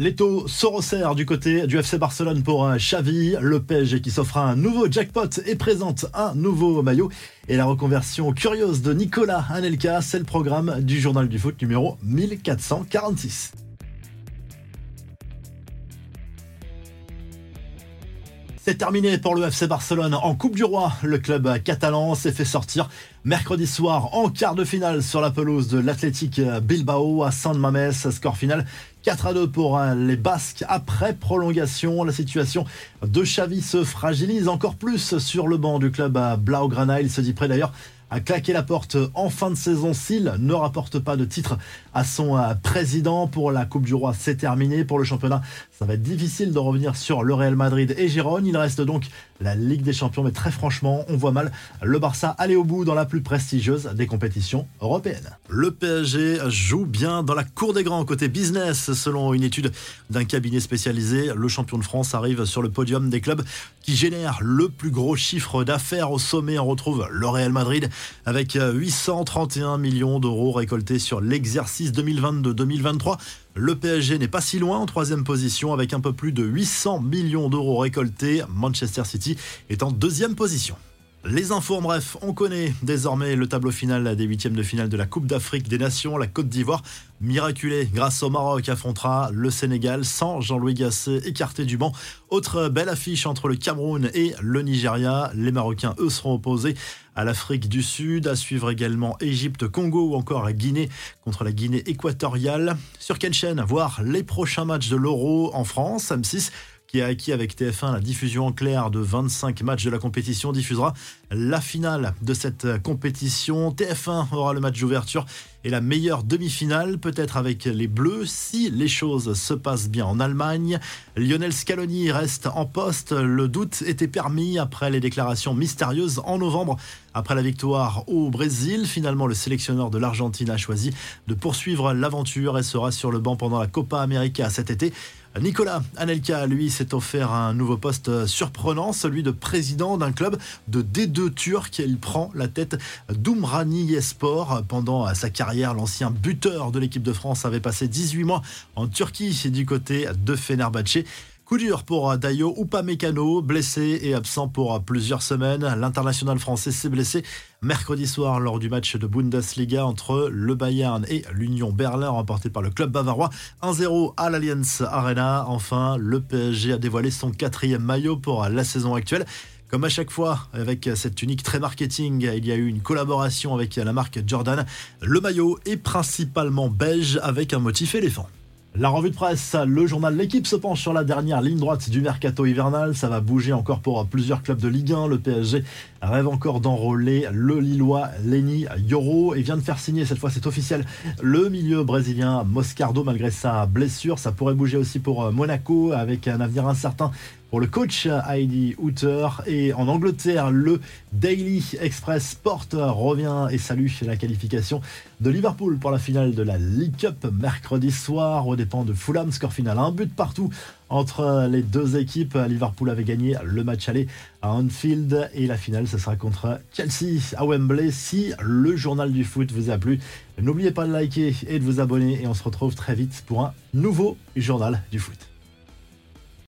L'étau se resserre du côté du FC Barcelone pour Xavi, le PSG qui s'offre un nouveau jackpot et présente un nouveau maillot. Et la reconversion curieuse de Nicolas Anelka, c'est le programme du journal du foot numéro 1446. C'est terminé pour le FC Barcelone en Coupe du Roi. Le club catalan s'est fait sortir mercredi soir en quart de finale sur la pelouse de l'Athletic Bilbao à San Mamés. Score final 4 à 2 pour les Basques. Après prolongation, la situation de Xavi se fragilise encore plus sur le banc du club Blaugrana. Il se dit prêt d'ailleurs a claqué la porte en fin de saison s'il ne rapporte pas de titre à son euh, président. Pour la Coupe du Roi, c'est terminé. Pour le championnat, ça va être difficile de revenir sur le Real Madrid et Gérone. Il reste donc la Ligue des Champions, mais très franchement, on voit mal le Barça aller au bout dans la plus prestigieuse des compétitions européennes. Le PSG joue bien dans la cour des grands côté business. Selon une étude d'un cabinet spécialisé, le champion de France arrive sur le podium des clubs qui génèrent le plus gros chiffre d'affaires. Au sommet, on retrouve le Real Madrid avec 831 millions d'euros récoltés sur l'exercice 2022-2023. Le PSG n'est pas si loin en troisième position avec un peu plus de 800 millions d'euros récoltés. Manchester City est en deuxième position. Les infos en bref, on connaît désormais le tableau final des huitièmes de finale de la Coupe d'Afrique des Nations. La Côte d'Ivoire, miraculée grâce au Maroc, affrontera le Sénégal sans Jean-Louis Gasset écarté du banc. Autre belle affiche entre le Cameroun et le Nigeria. Les Marocains, eux, seront opposés à l'Afrique du Sud. À suivre également Égypte, Congo ou encore Guinée contre la Guinée équatoriale. Sur quelle chaîne voir les prochains matchs de l'Euro en France M6 qui a acquis avec TF1 la diffusion en clair de 25 matchs de la compétition, diffusera la finale de cette compétition. TF1 aura le match d'ouverture et la meilleure demi-finale, peut-être avec les Bleus, si les choses se passent bien en Allemagne. Lionel Scaloni reste en poste. Le doute était permis après les déclarations mystérieuses en novembre. Après la victoire au Brésil, finalement, le sélectionneur de l'Argentine a choisi de poursuivre l'aventure et sera sur le banc pendant la Copa América cet été. Nicolas Anelka, lui, s'est offert un nouveau poste surprenant, celui de président d'un club de D2 turc. Il prend la tête d'Umrani Sport. Pendant sa carrière, l'ancien buteur de l'équipe de France avait passé 18 mois en Turquie du côté de Fenerbahçe. Coup dur pour Dayo Upamecano, blessé et absent pour plusieurs semaines. L'international français s'est blessé mercredi soir lors du match de Bundesliga entre le Bayern et l'Union Berlin remporté par le club bavarois. 1-0 à l'Allianz Arena. Enfin, le PSG a dévoilé son quatrième maillot pour la saison actuelle. Comme à chaque fois, avec cette tunique très marketing, il y a eu une collaboration avec la marque Jordan. Le maillot est principalement beige avec un motif éléphant. La revue de presse, le journal L'équipe se penche sur la dernière ligne droite du mercato hivernal. Ça va bouger encore pour plusieurs clubs de Ligue 1. Le PSG rêve encore d'enrôler le Lillois Lenny Yoro et vient de faire signer, cette fois c'est officiel, le milieu brésilien Moscardo malgré sa blessure. Ça pourrait bouger aussi pour Monaco avec un avenir incertain pour le coach Heidi Hooter. Et en Angleterre, le Daily Express Sport revient et salue la qualification de Liverpool pour la finale de la League Cup mercredi soir aux dépens de Fulham. Score final, un but partout entre les deux équipes. Liverpool avait gagné le match aller à Anfield et la finale, ce sera contre Chelsea à Wembley. Si le journal du foot vous a plu, n'oubliez pas de liker et de vous abonner et on se retrouve très vite pour un nouveau journal du foot.